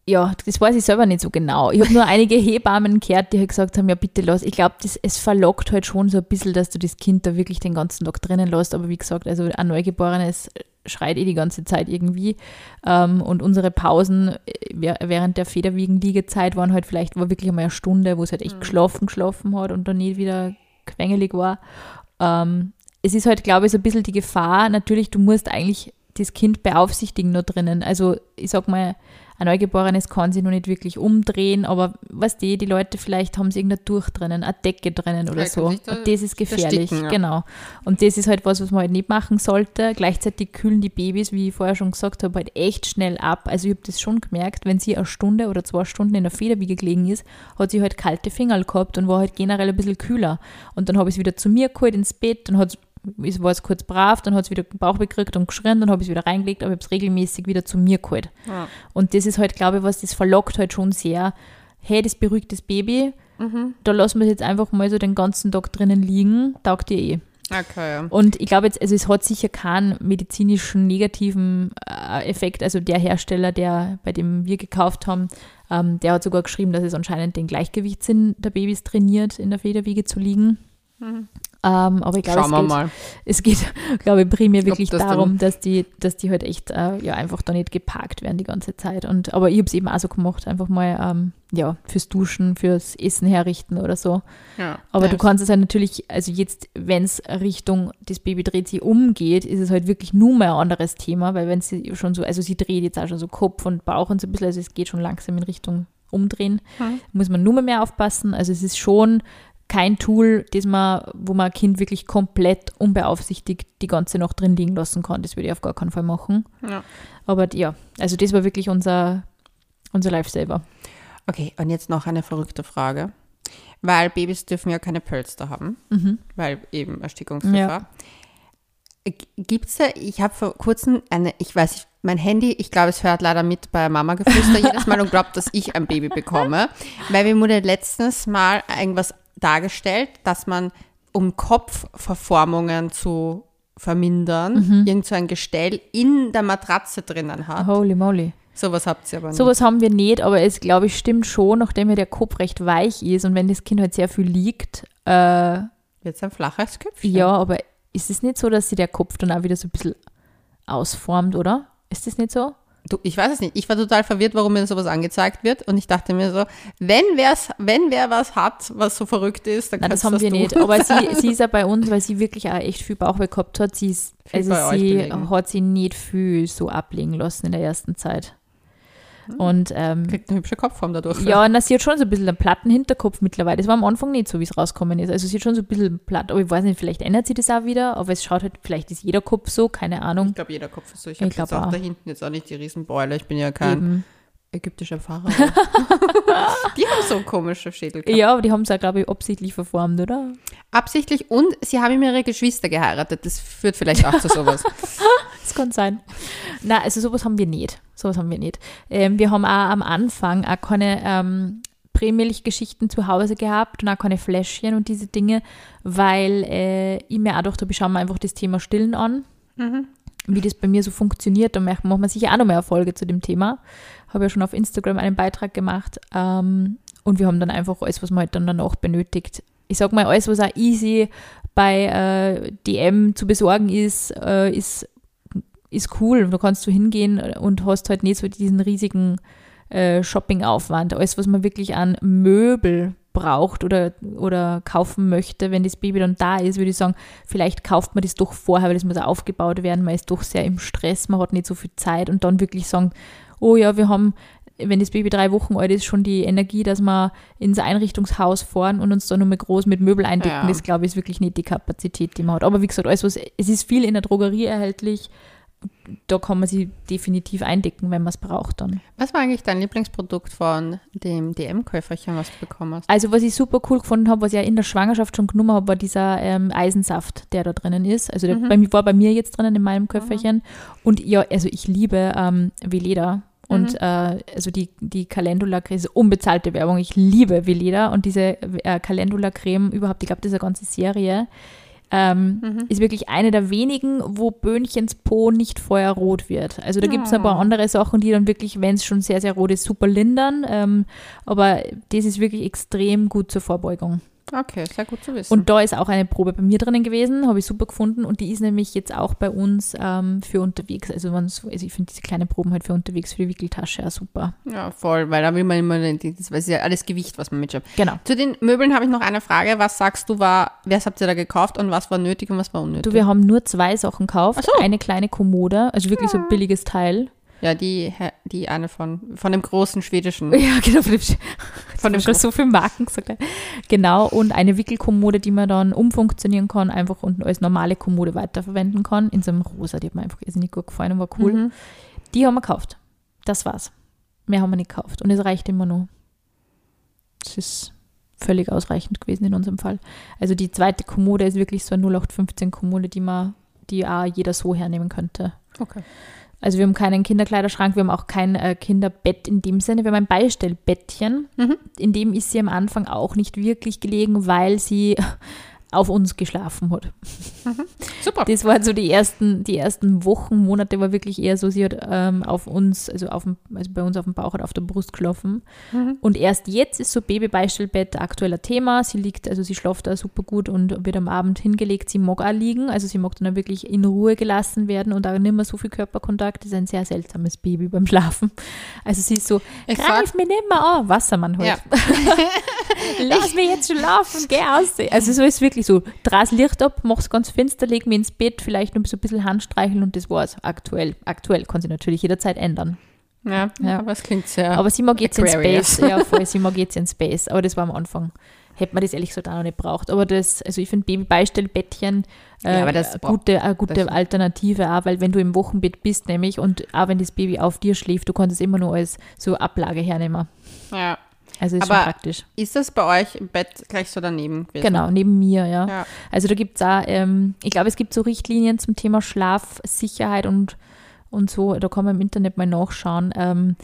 ja, das weiß ich selber nicht so genau. Ich habe nur einige Hebammen gehört, die halt gesagt haben, ja bitte lass. Ich glaube, es verlockt halt schon so ein bisschen, dass du das Kind da wirklich den ganzen Tag drinnen lässt. Aber wie gesagt, also ein Neugeborenes schreit eh die ganze Zeit irgendwie. Ähm, und unsere Pausen äh, während der Federwiegen-Liegezeit waren halt vielleicht war wirklich einmal eine Stunde, wo es halt echt mhm. geschlafen, geschlafen hat und dann nicht wieder quengelig war. Es ist halt, glaube ich, so ein bisschen die Gefahr, natürlich, du musst eigentlich das Kind beaufsichtigen nur drinnen. Also ich sag mal, ein Neugeborenes kann sich noch nicht wirklich umdrehen, aber was die, die Leute vielleicht haben sie irgendein Tuch drinnen, eine Decke drinnen oder ja, so. und das ist gefährlich, ja. genau. Und das ist halt was, was man halt nicht machen sollte. Gleichzeitig kühlen die Babys, wie ich vorher schon gesagt habe, halt echt schnell ab. Also ich habe das schon gemerkt, wenn sie eine Stunde oder zwei Stunden in der Federwiege gelegen ist, hat sie halt kalte Finger gehabt und war halt generell ein bisschen kühler. Und dann habe ich es wieder zu mir geholt ins Bett, dann hat es war es kurz brav, dann hat es wieder den Bauch gekriegt und geschrien, dann habe ich es wieder reingelegt, aber ich habe es regelmäßig wieder zu mir geholt. Ja. Und das ist halt, glaube ich, was das verlockt halt schon sehr. Hey, das beruhigt das Baby, mhm. da lassen wir es jetzt einfach mal so den ganzen Tag drinnen liegen, taugt ihr eh. Okay. Und ich glaube jetzt, also es hat sicher keinen medizinischen negativen äh, Effekt. Also der Hersteller, der bei dem wir gekauft haben, ähm, der hat sogar geschrieben, dass es anscheinend den Gewichtsinn der Babys trainiert, in der Federwiege zu liegen. Mhm. Ähm, aber ich glaube, es, geht, es geht, glaube ich, primär ich wirklich glaub, darum, dass die, dass die halt echt äh, ja, einfach da nicht geparkt werden die ganze Zeit. Und, aber ich habe es eben auch so gemacht, einfach mal ähm, ja, fürs Duschen, fürs Essen herrichten oder so. Ja, aber ja. du kannst es halt natürlich, also jetzt, wenn es Richtung das Baby dreht sich umgeht, ist es halt wirklich nur mal ein anderes Thema, weil wenn sie schon so, also sie dreht jetzt auch schon so Kopf und Bauch und so ein bisschen, also es geht schon langsam in Richtung umdrehen, hm. muss man nur mehr aufpassen. Also es ist schon kein Tool, das man, wo man ein Kind wirklich komplett unbeaufsichtigt die ganze Nacht drin liegen lassen kann. Das würde ich auf gar keinen Fall machen. Ja. Aber ja, also das war wirklich unser, unser Lifesaver. Okay, und jetzt noch eine verrückte Frage. Weil Babys dürfen ja keine Pölster haben, mhm. weil eben Erstickungsgefahr. Ja. Gibt es da, ich habe vor kurzem eine, ich weiß nicht, mein Handy, ich glaube, es hört leider mit bei Mama Geflüster jedes Mal und glaubt, dass ich ein Baby bekomme. Weil wir wurde letztens mal irgendwas dargestellt, dass man, um Kopfverformungen zu vermindern, mhm. irgend so ein Gestell in der Matratze drinnen hat. Holy moly. Sowas habt ihr aber nicht. Sowas haben wir nicht, aber es, glaube ich, stimmt schon, nachdem ja der Kopf recht weich ist und wenn das Kind halt sehr viel liegt. Äh, Wird es ein flaches Köpfchen? Ja, aber ist es nicht so, dass sich der Kopf dann auch wieder so ein bisschen ausformt, oder? Ist das nicht so? Ich weiß es nicht. Ich war total verwirrt, warum mir sowas angezeigt wird. Und ich dachte mir so, wenn, wer's, wenn wer was hat, was so verrückt ist, dann Nein, das haben das wir nicht. Aber sie, sie ist ja bei uns, weil sie wirklich auch echt viel Bauchweh gehabt hat. Sie ist, also sie hat sie nicht viel so ablegen lassen in der ersten Zeit. Hm. Und, ähm, Kriegt eine hübsche Kopfform dadurch. Ja, und sie hat schon so ein bisschen einen platten Hinterkopf mittlerweile. Das war am Anfang nicht so, wie es rausgekommen ist. Also sie hat schon so ein bisschen platt, aber ich weiß nicht, vielleicht ändert sie das auch wieder, aber es schaut halt, vielleicht ist jeder Kopf so, keine Ahnung. Ich glaube, jeder Kopf ist so. Ich, ich habe auch, auch da hinten jetzt auch nicht die Riesenbeule. Ich bin ja kein Eben. ägyptischer Fahrer. die haben so komische Schädel gehabt. Ja, aber die haben es ja, glaube ich, absichtlich verformt, oder? Absichtlich und sie haben ihre Geschwister geheiratet. Das führt vielleicht auch zu sowas. das kann sein. Na, also sowas haben wir nicht. Sowas haben wir nicht. Ähm, wir haben auch am Anfang auch keine ähm, Prämilchgeschichten zu Hause gehabt und auch keine Fläschchen und diese Dinge, weil äh, ich mir auch dachte, ich schaue mir einfach das Thema Stillen an. Mhm. Wie das bei mir so funktioniert, dann machen wir sicher auch noch mehr Erfolge zu dem Thema. Habe ja schon auf Instagram einen Beitrag gemacht. Ähm, und wir haben dann einfach alles, was man halt dann danach benötigt. Ich sag mal, alles, was auch easy bei äh, DM zu besorgen ist, äh, ist ist cool. Du kannst so hingehen und hast halt nicht so diesen riesigen äh, Shopping-Aufwand. Alles, was man wirklich an Möbel braucht oder, oder kaufen möchte, wenn das Baby dann da ist, würde ich sagen, vielleicht kauft man das doch vorher, weil das muss aufgebaut werden. Man ist doch sehr im Stress, man hat nicht so viel Zeit und dann wirklich sagen, oh ja, wir haben wenn das Baby drei Wochen alt ist, schon die Energie, dass wir ins Einrichtungshaus fahren und uns da nochmal groß mit Möbel eindecken, ja. das glaube ich ist wirklich nicht die Kapazität, die man hat. Aber wie gesagt, alles was, es ist viel in der Drogerie erhältlich, da kann man sie definitiv eindecken, wenn man es braucht dann. Was war eigentlich dein Lieblingsprodukt von dem DM-Käuferchen, was du bekommen hast? Also was ich super cool gefunden habe, was ich ja in der Schwangerschaft schon genommen habe, war dieser ähm, Eisensaft, der da drinnen ist. Also der mhm. bei war bei mir jetzt drinnen in meinem Köfferchen. Mhm. Und ja, also ich liebe ähm, Veleda. Und mhm. äh, also die, die Calendula-Creme unbezahlte Werbung. Ich liebe Veleda und diese äh, Calendula-Creme überhaupt, ich glaube, diese ganze Serie ähm, Mhm. ist wirklich eine der wenigen, wo Böhnchens Po nicht vorher rot wird. Also da gibt es ein paar andere Sachen, die dann wirklich, wenn es schon sehr, sehr rot ist, super lindern. Ähm, aber das ist wirklich extrem gut zur Vorbeugung. Okay, sehr gut zu wissen. Und da ist auch eine Probe bei mir drinnen gewesen, habe ich super gefunden. Und die ist nämlich jetzt auch bei uns ähm, für unterwegs. Also, also ich finde diese kleinen Proben halt für unterwegs, für die Wickeltasche auch super. ja, voll, weil da will man immer, das ist ja alles Gewicht, was man mitschleppt. Genau. Zu den Möbeln habe ich noch eine Frage. Was sagst du war, was habt ihr da gekauft und was war nötig und was war unnötig? Du, wir haben nur zwei Sachen gekauft. So. Eine kleine Kommode, also wirklich so ein billiges Teil. Ja, die, die eine von, von dem großen schwedischen. Ja, genau. Von dem, Von dem so viele Marken gesagt. Genau. Und eine Wickelkommode, die man dann umfunktionieren kann, einfach und als normale Kommode weiterverwenden kann. In so einem Rosa, die hat mir einfach irrsinnig gut gefallen und war cool. Mhm. Die haben wir gekauft. Das war's. Mehr haben wir nicht gekauft. Und es reicht immer noch. Das ist völlig ausreichend gewesen in unserem Fall. Also die zweite Kommode ist wirklich so eine 0815 Kommode, die man, die auch jeder so hernehmen könnte. Okay. Also wir haben keinen Kinderkleiderschrank, wir haben auch kein äh, Kinderbett in dem Sinne, wir haben ein Beistellbettchen. Mhm. In dem ist sie am Anfang auch nicht wirklich gelegen, weil sie auf uns geschlafen hat. Super. Das waren so die ersten, die ersten Wochen, Monate war wirklich eher so, sie hat ähm, auf uns, also, auf dem, also bei uns auf dem Bauch hat auf der Brust geschlafen. Mhm. Und erst jetzt ist so Babybeistellbett aktueller Thema. Sie liegt, also sie schläft da super gut und wird am Abend hingelegt. Sie mag auch liegen, also sie mag dann auch wirklich in Ruhe gelassen werden und auch nicht mehr so viel Körperkontakt. Das ist ein sehr seltsames Baby beim Schlafen. Also sie ist so, Ich greif mich nicht mehr an, Wassermann halt. Ja. Lass mich jetzt schlafen, geh aus. Also so ist wirklich so, draß Licht ab, mach's ganz finster, leg mich ins Bett, vielleicht noch so ein bisschen Handstreicheln und das war's. Aktuell. Aktuell kann sich natürlich jederzeit ändern. Ja, Ja. aber es klingt sehr. Aber sie mag jetzt in. Space. Ja, voll, sie mag jetzt in Space. Aber das war am Anfang. Hätte man das ehrlich gesagt auch noch nicht braucht. Aber das, also ich finde Babybeistellbettchen äh, Ja, aber das gute, eine gute das- Alternative auch, weil wenn du im Wochenbett bist nämlich und auch wenn das Baby auf dir schläft, du kannst es immer nur als so Ablage hernehmen. ja. Also ist Aber- schon praktisch. Ist das bei euch im Bett gleich so daneben gewesen? Genau, neben mir, ja. Ja. Also da gibt es auch, ähm, ich glaube, es gibt so Richtlinien zum Thema Schlafsicherheit und, und so, da kann man im Internet mal nachschauen. Ähm,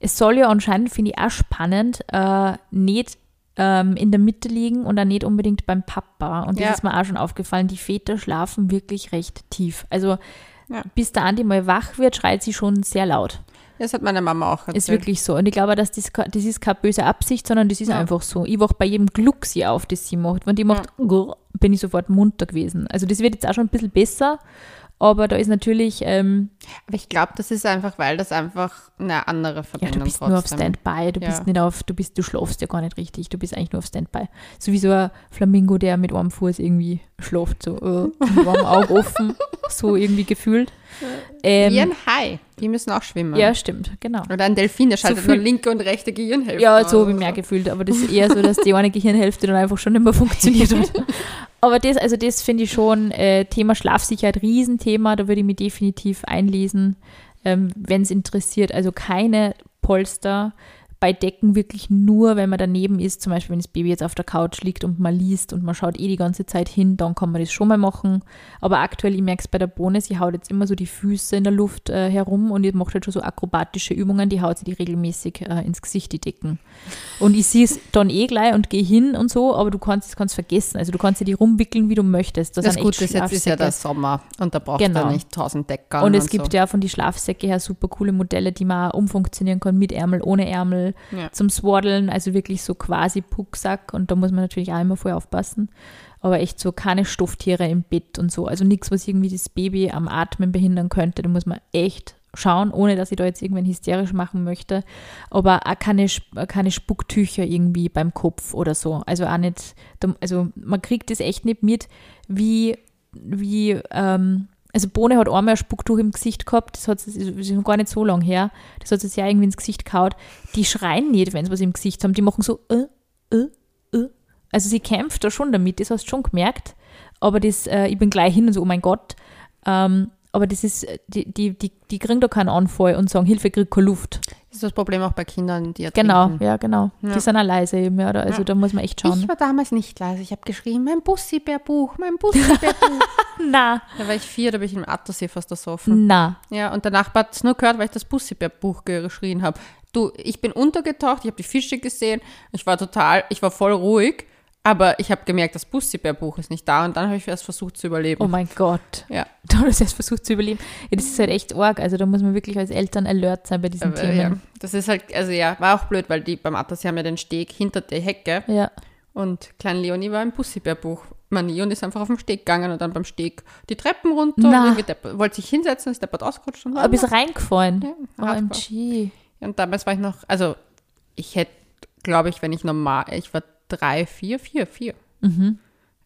es soll ja anscheinend, finde ich auch spannend, äh, nicht ähm, in der Mitte liegen und dann nicht unbedingt beim Papa. Und das Ja. ist mir auch schon aufgefallen, die Väter schlafen wirklich recht tief. Also Ja. bis der Andi mal wach wird, schreit sie schon sehr laut. Das hat meine Mama auch erzählt. Ist wirklich so. Und ich glaube, dass das, das ist keine böse Absicht, sondern das ist Ja. einfach so. Ich wach bei jedem Gluck sie auf, das sie macht. Wenn die macht, grrr, bin ich sofort munter gewesen. Also das wird jetzt auch schon ein bisschen besser, aber da ist natürlich, ähm, Aber ich glaube, das ist einfach, weil das einfach eine andere ja, Verbindung du bist trotzdem. nur auf Standby, du Ja. bist nicht auf, du bist, du schlafst ja gar nicht richtig, du bist eigentlich nur auf Standby. So wie so ein Flamingo, der mit einem Fuß irgendwie schläft, so äh, mit einem Auge offen, so irgendwie gefühlt. Wie Ähm, ein Hai. Die müssen auch schwimmen. ja, stimmt, genau. Oder ein Delfin, der schaltet viel- nur linke und rechte Gehirnhälfte. Ja, so habe ich mehr gefühlt, aber das ist eher so, dass die eine Gehirnhälfte dann einfach schon nicht mehr funktioniert hat. Aber das, also das finde ich schon, äh, Thema Schlafsicherheit, Riesenthema, da würde ich mich definitiv einlesen, ähm, wenn es interessiert. Also keine Polster bei Decken wirklich nur, wenn man daneben ist, zum Beispiel wenn das Baby jetzt auf der Couch liegt und man liest und man schaut eh die ganze Zeit hin, dann kann man das schon mal machen. Aber aktuell, ich merke es bei der Bohne, sie haut jetzt immer so die Füße in der Luft äh, herum und die macht halt schon so akrobatische Übungen, die haut sie die regelmäßig äh, ins Gesicht, die Decken. Und ich sehe es dann eh gleich und gehe hin und so, aber du kannst es kannst vergessen. Also du kannst sie die rumwickeln, wie du möchtest. Das echt Gute ist, jetzt ist ja der Sommer und da braucht Genau. nicht tausend Decker. Und es gibt ja von die Schlafsäcke her super coole Modelle, die man auch umfunktionieren kann mit Ärmel, ohne Ärmel, Ja. zum Swaddeln, also wirklich so quasi Pucksack und da muss man natürlich auch immer vorher aufpassen. Aber echt so keine Stofftiere im Bett und so. Also nichts, was irgendwie das Baby am Atmen behindern könnte. Da muss man echt schauen, ohne dass ich da jetzt irgendwen hysterisch machen möchte. Aber auch keine, keine Spucktücher irgendwie beim Kopf oder so. Also auch nicht, also man kriegt das echt nicht mit, wie, wie, ähm, also Bohne hat einmal ein Spucktuch im Gesicht gehabt, das, hat, das gar nicht so lang her, das hat sich ja irgendwie ins Gesicht gehaut. Die schreien nicht, wenn sie was im Gesicht haben, die machen so, äh, äh, äh. Also sie kämpft da schon damit, das hast du schon gemerkt, aber das, äh, ich bin gleich hin und so, oh mein Gott, ähm, aber das ist, äh, die, die, die, die kriegen da keinen Anfall und sagen, Hilfe, krieg keine Luft. Das ist das Problem auch bei Kindern, die ertrinken. Genau, ja, genau. Ja. Die sind auch leise eben, ja, also Ja. da muss man echt schauen. Ich war damals nicht leise. Ich habe geschrien, mein Bussi-Bär-Buch, mein Bussi-Bär-Buch. na, da war ich vier, da bin ich im Attersee fast ersoffen. na, Ja, und der Nachbar hat es nur gehört, weil ich das Bussi-Bär-Buch geschrien habe. Du, ich bin untergetaucht, ich habe die Fische gesehen, ich war total, ich war voll ruhig Aber ich habe gemerkt, das Bussi-Bär-Buch ist nicht da und dann habe ich erst versucht zu überleben. Oh mein Gott. Ja. Du hast erst versucht zu überleben. Ja, das ist halt echt arg. Also da muss man wirklich als Eltern alert sein bei diesen Aber, Themen. ja. Das ist halt, also ja, war auch blöd, weil die beim Atlas haben ja den Steg hinter der Hecke Ja. und klein Leonie war im Bussi-Bär-Buch. Mani und ist einfach auf den Steg gegangen und dann beim Steg die Treppen runter Na. und deppert- wollte sich hinsetzen, ist deppert ausgerutscht und Aber ist reingefallen. Ja. OMG. Und damals war ich noch, also ich hätte, glaube ich, wenn ich normal, ich war drei, vier, vier, vier.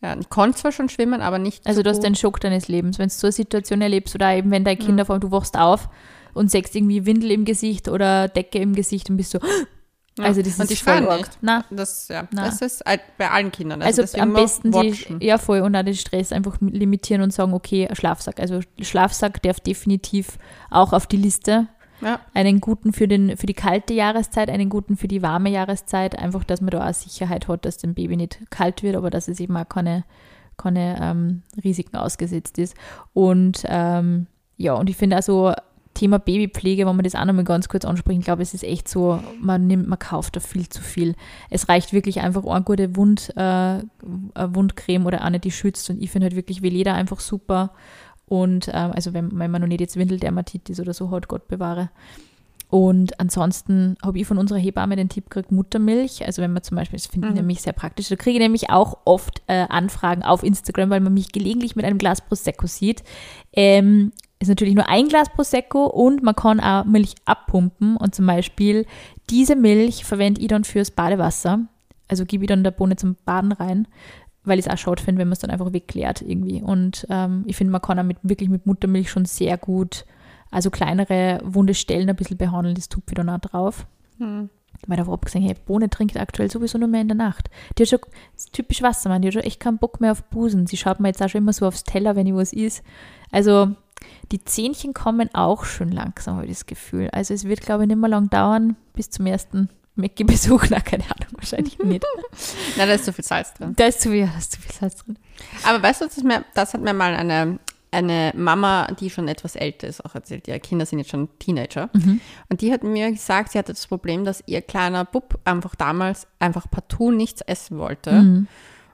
Ja, ich konnte zwar schon schwimmen, aber nicht Mhm. Also so du hast den Schock deines Lebens, wenn du so eine Situation erlebst oder eben wenn deine Kinder, vor allem du wachst auf und sägst irgendwie Windel im Gesicht oder Decke im Gesicht und bist so, Ja. also das Und ist die voll arg. Na, Das, ja, Na. das ist bei allen Kindern. also deswegen am besten die, watchen. ja voll, und auch den Stress einfach limitieren und sagen, okay, Schlafsack. Also Schlafsack darf definitiv auch auf die Liste. Ja. Einen guten für, den, für die kalte Jahreszeit, einen guten für die warme Jahreszeit. Einfach, dass man da auch Sicherheit hat, dass dem Baby nicht kalt wird, aber dass es eben auch keine, keine ähm, Risiken ausgesetzt ist. Und ähm, ja, und ich finde also Thema Babypflege, wenn man das auch nochmal ganz kurz ansprechen, ich glaube, es ist echt so, man nimmt, man kauft da viel zu viel. Es reicht wirklich einfach eine gute Wund, äh, Wundcreme oder eine, die schützt. Und ich finde halt wirklich Veleda einfach super. Und ähm, also wenn, wenn man noch nicht jetzt Windeldermatitis oder so hat, Gott bewahre. Und ansonsten habe ich von unserer Hebamme den Tipp gekriegt, Muttermilch. Also wenn man zum Beispiel, das finde ich Mhm. nämlich sehr praktisch, da kriege ich nämlich auch oft äh, Anfragen auf Instagram, weil man mich gelegentlich mit einem Glas Prosecco sieht. Ähm, ist natürlich nur ein Glas Prosecco und man kann auch Milch abpumpen und zum Beispiel diese Milch verwende ich dann fürs Badewasser. Also gebe ich dann der Bohne zum Baden rein, weil ich es auch schaut finde, wenn man es dann einfach wegklärt irgendwie. Und ähm, ich finde, man kann auch mit, wirklich mit Muttermilch schon sehr gut, also kleinere wunde Stellen ein bisschen behandeln, das tut wieder auch drauf. Hm. Weil da habe gesehen, hey, Bohne trinkt aktuell sowieso nur mehr in der Nacht. Die hat schon, das ist typisch Wassermann, die hat schon echt keinen Bock mehr auf Busen. Sie schaut mir jetzt auch schon immer so aufs Teller, wenn ich was is. Also die Zähnchen kommen auch schon langsam, habe ich das Gefühl. Also es wird, glaube ich, nicht mehr lang dauern bis zum ersten Mäcki-Besuch. Na, keine Ahnung, wahrscheinlich nicht. Nein, da ist zu viel Salz drin. Da ist zu viel, da ist zu viel Salz drin. Aber weißt du, das, mir, das hat mir mal eine, eine Mama, die schon etwas älter ist, auch erzählt. Ihre Kinder sind jetzt schon Teenager. Und die hat mir gesagt, sie hatte das Problem, dass ihr kleiner Bub einfach damals einfach partout nichts essen wollte.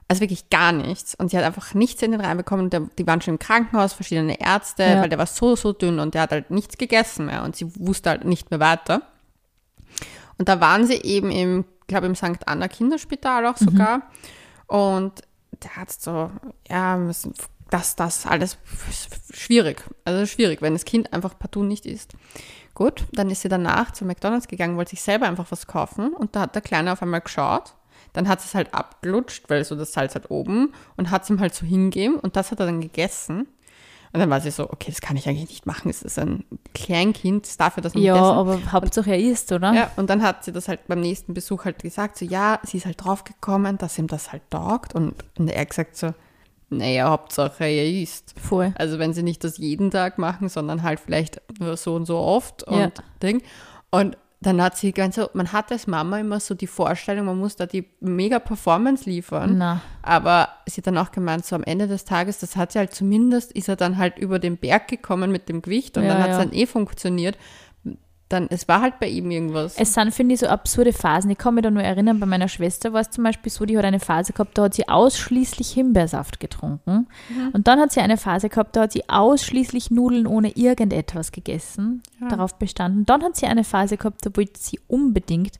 Also wirklich gar nichts. Und sie hat einfach nichts in den Rein bekommen. Und der, die waren schon im Krankenhaus, verschiedene Ärzte, Ja. weil der war so, so dünn und der hat halt nichts gegessen mehr. Und sie wusste halt nicht mehr weiter. Und da waren sie eben im, glaube im St. Anna Kinderspital auch sogar. Und der hat so, ja, das, das, alles schwierig. Also schwierig, wenn das Kind einfach partout nicht isst. Gut, dann ist sie danach zu McDonalds gegangen, wollte sich selber einfach was kaufen und da hat der Kleine auf einmal geschaut. Dann hat es halt abgelutscht, weil so das Salz halt oben und hat es ihm halt so hingegeben und das hat er dann gegessen. Und dann war sie so, okay, das kann ich eigentlich nicht machen. Es ist ein Kleinkind, es darf ja das nicht Ja, essen. aber Hauptsache er isst, oder? Ja, und dann hat sie das halt beim nächsten Besuch halt gesagt, so ja, sie ist halt draufgekommen, dass ihm das halt taugt. Und, und er hat gesagt so, naja, Hauptsache er isst. Voll. Also wenn sie nicht das jeden Tag machen, sondern halt vielleicht nur so und so oft und Ja. Ding. Und dann hat sie ganz so, man hat als Mama immer so die Vorstellung, man muss da die mega Performance liefern. Na. Aber sie hat dann auch gemeint, so am Ende des Tages, das hat sie halt zumindest, ist er dann halt über den Berg gekommen mit dem Gewicht und Ja, dann hat es ja. dann eh funktioniert. Dann, es war halt bei ihm irgendwas. Es sind, finde ich, so absurde Phasen. Ich kann mich da nur erinnern, bei meiner Schwester war es zum Beispiel so, die hat eine Phase gehabt, da hat sie ausschließlich Himbeersaft getrunken. Und dann hat sie eine Phase gehabt, da hat sie ausschließlich Nudeln ohne irgendetwas gegessen, darauf bestanden. Dann hat sie eine Phase gehabt, da wollte sie unbedingt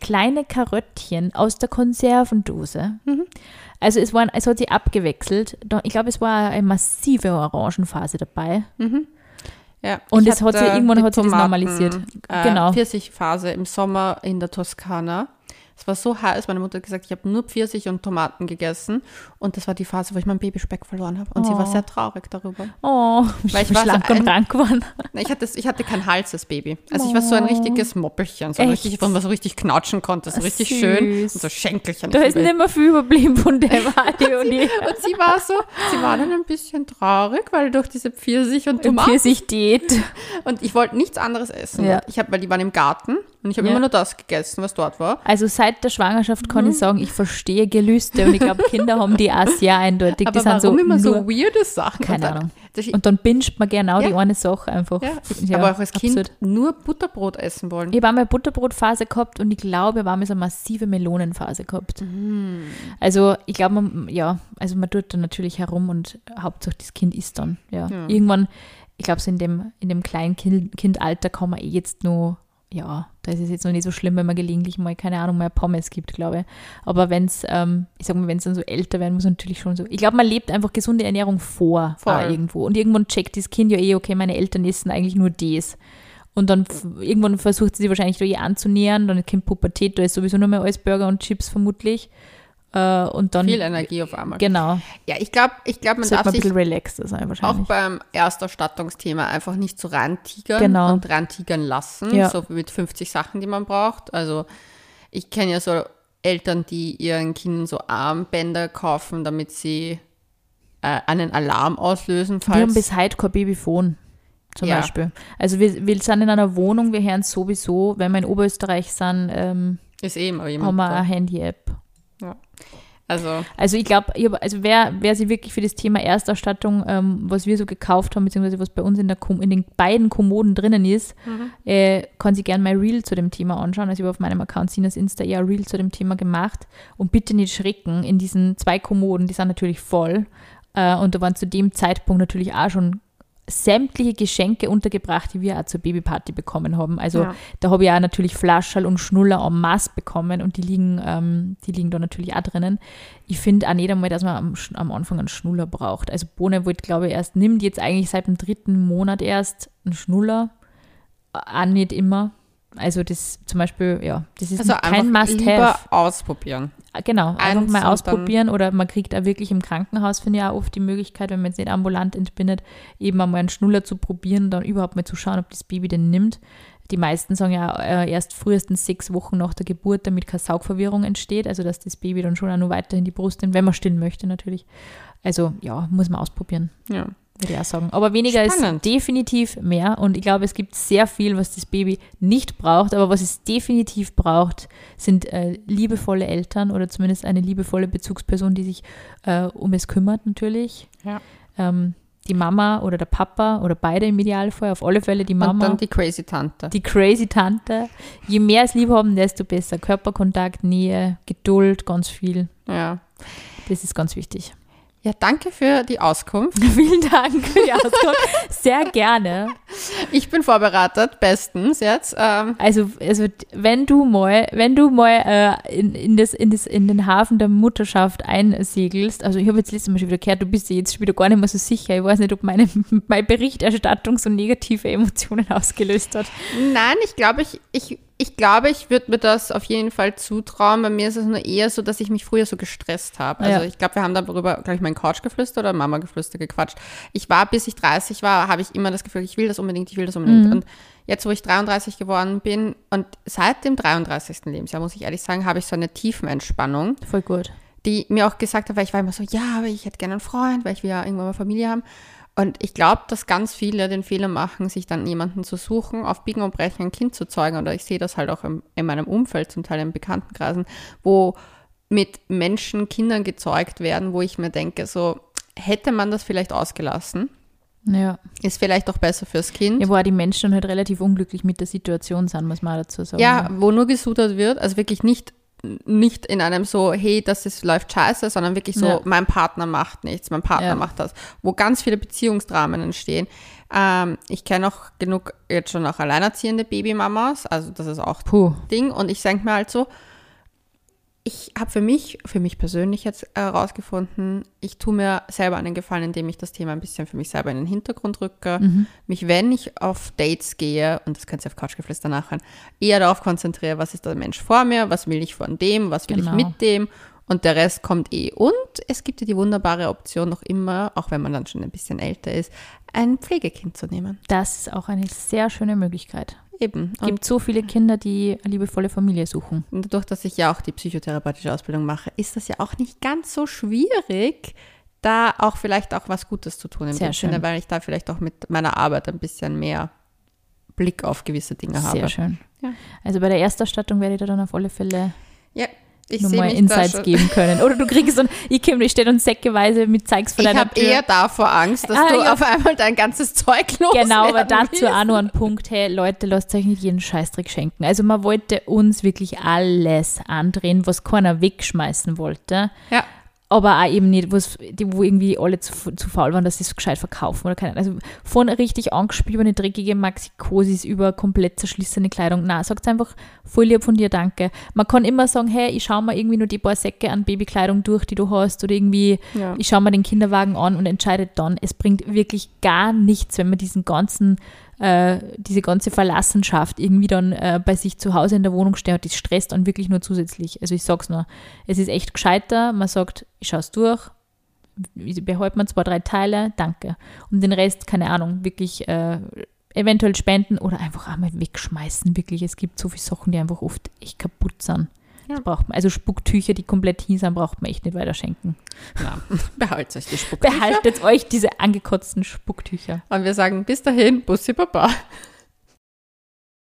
kleine Karöttchen aus der Konservendose. Also es, waren, es hat sie abgewechselt. Ich glaube, es war eine massive Orangenphase dabei. Ja, Und das hat sie- irgendwann hat sie das normalisiert. Äh, Genau. Pfirsichphase im Sommer in der Toskana. Es war so heiß, meine Mutter hat gesagt, ich habe nur Pfirsich und Tomaten gegessen. Und das war die Phase, wo ich meinen Babyspeck verloren habe. Und sie war Oh. sehr traurig darüber. Oh, Weil ich war so schlank und ein- rank geworden. Ich hatte, ich hatte kein Hals als Baby. Also ich war so ein richtiges Moppelchen. So richtig, wo man so richtig knautschen konnte. So richtig süß. schön. Und so Schenkelchen. Da ist nicht mehr viel überblieben von dem Adi und ich. und sie war so, sie war dann ein bisschen traurig, weil durch diese Pfirsich und Tomaten Pfirsich-Diät. Und ich wollte nichts anderes essen. Ja. Ich hab, weil die waren im Garten und ich habe Ja. immer nur das gegessen, was dort war. Also seit der Schwangerschaft kann ich sagen, ich verstehe Gelüste und ich glaube, Kinder haben die auch sehr eindeutig. Aber die sind warum so immer so weirde Sachen? Keine dann- Ahnung. Und dann binscht man genau die Ja. eine Sache einfach. ja. Ja, aber auch als Kind absurd. nur Butterbrot essen wollen. Ich habe einmal Butterbrotphase gehabt und ich glaube, wir haben so eine massive Melonenphase gehabt. Mhm. Also ich glaube, man, ja, also man tut da natürlich herum und Hauptsache das Kind isst dann. Ja. Ja. Irgendwann, ich glaube, so in dem, in dem kleinen kind, Kindalter kann man eh jetzt nur, ja, da ist es jetzt noch nicht so schlimm, wenn man gelegentlich mal, keine Ahnung, mal Pommes gibt, glaube ich. Aber wenn es, ähm, ich sag mal, wenn es dann so älter werden muss, natürlich schon so. Ich glaube, man lebt einfach gesunde Ernährung vor Voll. auch irgendwo. Und irgendwann checkt das Kind ja eh, okay, meine Eltern essen eigentlich nur das. Und dann irgendwann versucht sie sich wahrscheinlich da eh anzunähern, dann kommt Pubertät, da ist sowieso nur mehr alles Burger und Chips vermutlich. Äh, und dann, Viel Energie auf einmal. genau, Ja, ich glaube, ich glaub, man sollte darf man ein sich auch beim Ersterstattungsthema einfach nicht so rantigern Genau. und rantigern lassen, Ja. so mit 50 Sachen, die man braucht. Also ich kenne ja so Eltern, die ihren Kindern so Armbänder kaufen, damit sie äh, einen Alarm auslösen, Wir haben falls bis heute kein Babyphone zum Ja. Beispiel. Also wir, wir sind in einer Wohnung, wir hören sowieso, wenn wir in Oberösterreich sind, ähm, ist immer haben jemand wir da. eine Handy-App. Also Also ich glaube, also wer, wer sich wirklich für das Thema Ersterstattung, ähm, was wir so gekauft haben, beziehungsweise was bei uns in, der Kom in den beiden Kommoden drinnen ist, äh, kann sich gerne mein Reel zu dem Thema anschauen. Also ich habe auf meinem Account Sinas Insta eher Reel zu dem Thema gemacht. Und bitte nicht schrecken, in diesen zwei Kommoden, die sind natürlich voll. Äh, und da waren zu dem Zeitpunkt natürlich auch schon sämtliche Geschenke untergebracht, die wir auch zur Babyparty bekommen haben. Also Ja. da habe ich auch natürlich Flascherl und Schnuller en masse bekommen und die liegen, ähm, die liegen da natürlich auch drinnen. Ich finde auch nicht einmal, dass man am, am Anfang einen Schnuller braucht. Also Bohne wollte, glaube ich, erst, nimmt jetzt eigentlich seit dem dritten Monat erst einen Schnuller. Auch nicht immer. Also das zum Beispiel, ja, das ist Also kein Must-Have. ausprobieren. Genau, einfach mal ausprobieren oder man kriegt auch wirklich im Krankenhaus, finde ich auch oft die Möglichkeit, wenn man jetzt nicht ambulant entbindet, eben einmal einen Schnuller zu probieren, dann überhaupt mal zu schauen, ob das Baby den nimmt. Die meisten sagen ja äh, erst frühestens sechs Wochen nach der Geburt, damit keine Saugverwirrung entsteht, also dass das Baby dann schon auch nur weiterhin die Brust nimmt, wenn man stillen möchte natürlich. Also ja, muss man ausprobieren Ja. Würde ich auch sagen. Aber weniger Spannend. ist definitiv mehr. Und ich glaube, es gibt sehr viel, was das Baby nicht braucht. Aber was es definitiv braucht, sind äh, liebevolle Eltern oder zumindest eine liebevolle Bezugsperson, die sich äh, um es kümmert natürlich. Ja. Ähm, die Mama oder der Papa oder beide im Idealfall. Auf alle Fälle die Und Mama. dann die crazy Tante. die crazy Tante. Je mehr es lieb haben, desto besser. Körperkontakt, Nähe, Geduld, ganz viel. ja. Das ist ganz wichtig. Ja, danke für die Auskunft. Vielen Dank für die Auskunft. Sehr gerne. Ich bin vorbereitet, bestens jetzt. Ähm, Also, also wenn du mal, wenn du mal äh, in, in, das, in, das, in den Hafen der Mutterschaft einsegelst, also ich habe jetzt letztes Mal schon wieder gehört, du bist dir jetzt schon wieder gar nicht mehr so sicher. Ich weiß nicht, ob meine, meine Berichterstattung so negative Emotionen ausgelöst hat. Nein, ich glaube, ich, ich, ich glaube, ich würde mir das auf jeden Fall zutrauen. Bei mir ist es nur eher so, dass ich mich früher so gestresst habe. Also Ja. ich glaube, wir haben darüber, glaube ich, mein Couchgeflüster oder Mama-Geflüster gequatscht. Ich war, bis ich 30 war, habe ich immer das Gefühl, ich will das unbedingt, ich will das unbedingt. Und jetzt, wo ich 33 geworden bin und seit dem 33. Lebensjahr, muss ich ehrlich sagen, habe ich so eine Tiefenentspannung Voll gut. die mir auch gesagt hat, weil ich war immer so, ja, aber ich hätte gerne einen Freund, weil ich will ja irgendwann mal Familie haben. Und ich glaube, dass ganz viele den Fehler machen, sich dann jemanden zu suchen, auf Biegen und Brechen ein Kind zu zeugen. Oder ich sehe das halt auch im, in meinem Umfeld, zum Teil in Bekanntenkreisen, wo mit Menschen Kindern gezeugt werden, wo ich mir denke, so hätte man das vielleicht ausgelassen, Ja. ist vielleicht auch besser fürs Kind. ja, wo auch die Menschen halt relativ unglücklich mit der Situation sind, muss man dazu sagen. Ja, wo nur gesudert wird, also wirklich nicht, nicht in einem so, hey, das ist, läuft scheiße, sondern wirklich so, Ja. mein Partner macht nichts, mein Partner Ja. macht das, wo ganz viele Beziehungsdramen entstehen. Ähm, ich kenne auch genug jetzt schon auch alleinerziehende Babymamas, also das ist auch Puh. Ding und ich denke mir halt so, ich habe für mich, für mich persönlich jetzt herausgefunden, ich tue mir selber einen Gefallen, indem ich das Thema ein bisschen für mich selber in den Hintergrund rücke, mich, wenn ich auf Dates gehe, und das könnt ihr auf Couchgeflüster nachhören, eher darauf konzentriere, was ist der Mensch vor mir, was will ich von dem, was will Genau. ich mit dem und der Rest kommt eh. Und es gibt ja die wunderbare Option noch immer, auch wenn man dann schon ein bisschen älter ist, ein Pflegekind zu nehmen. Das ist auch eine sehr schöne Möglichkeit. Eben. Es gibt so viele Kinder, die eine liebevolle Familie suchen. Und dadurch, dass ich ja auch die psychotherapeutische Ausbildung mache, ist das ja auch nicht ganz so schwierig, da auch vielleicht auch was Gutes zu tun im Sehr Sinne, schön. weil ich da vielleicht auch mit meiner Arbeit ein bisschen mehr Blick auf gewisse Dinge habe. Sehr schön. Ja. Also bei der Ersterstattung werde ich da dann auf alle Fälle Ja, ich nur mal Insights geben können. Oder du kriegst so ein, ich komme, ich stehe dann säckeweise mit Zeugs vor Ich deiner habe Tür. eher davor Angst, dass Ah, du ja. auf einmal dein ganzes Zeug los Genau, aber dazu auch noch ein Punkt, hey Leute, lasst euch nicht jeden Scheißdreck schenken. Also man wollte uns wirklich alles andrehen, was keiner wegschmeißen wollte. Ja. Aber auch eben nicht, wo irgendwie alle zu, zu faul waren, dass sie es gescheit verkaufen oder keine Also von richtig angespielene, dreckige Maxikosis über komplett zerschlissene Kleidung. Na, sagt einfach voll lieb von dir, danke. Man kann immer sagen, hey, ich schaue mir irgendwie nur die paar Säcke an Babykleidung durch, die du hast, oder irgendwie, Ja. ich schaue mir den Kinderwagen an und entscheide dann. Es bringt wirklich gar nichts, wenn man diesen ganzen äh, diese ganze Verlassenschaft irgendwie dann äh, bei sich zu Hause in der Wohnung steht und das stresst dann wirklich nur zusätzlich. Also ich sag's nur, es ist echt gescheiter, man sagt, ich schaue es durch, behält man zwei, drei Teile, danke. Und den Rest, keine Ahnung, wirklich äh, eventuell spenden oder einfach einmal wegschmeißen. Wirklich, es gibt so viele Sachen, die einfach oft echt kaputt sind. Ja. Das braucht man, also Spucktücher, die komplett hin sind, braucht man echt nicht weiter schenken. Na, behaltet euch die Spucktücher. Behaltet euch diese angekotzten Spucktücher. Und wir sagen bis dahin, Bussi Baba.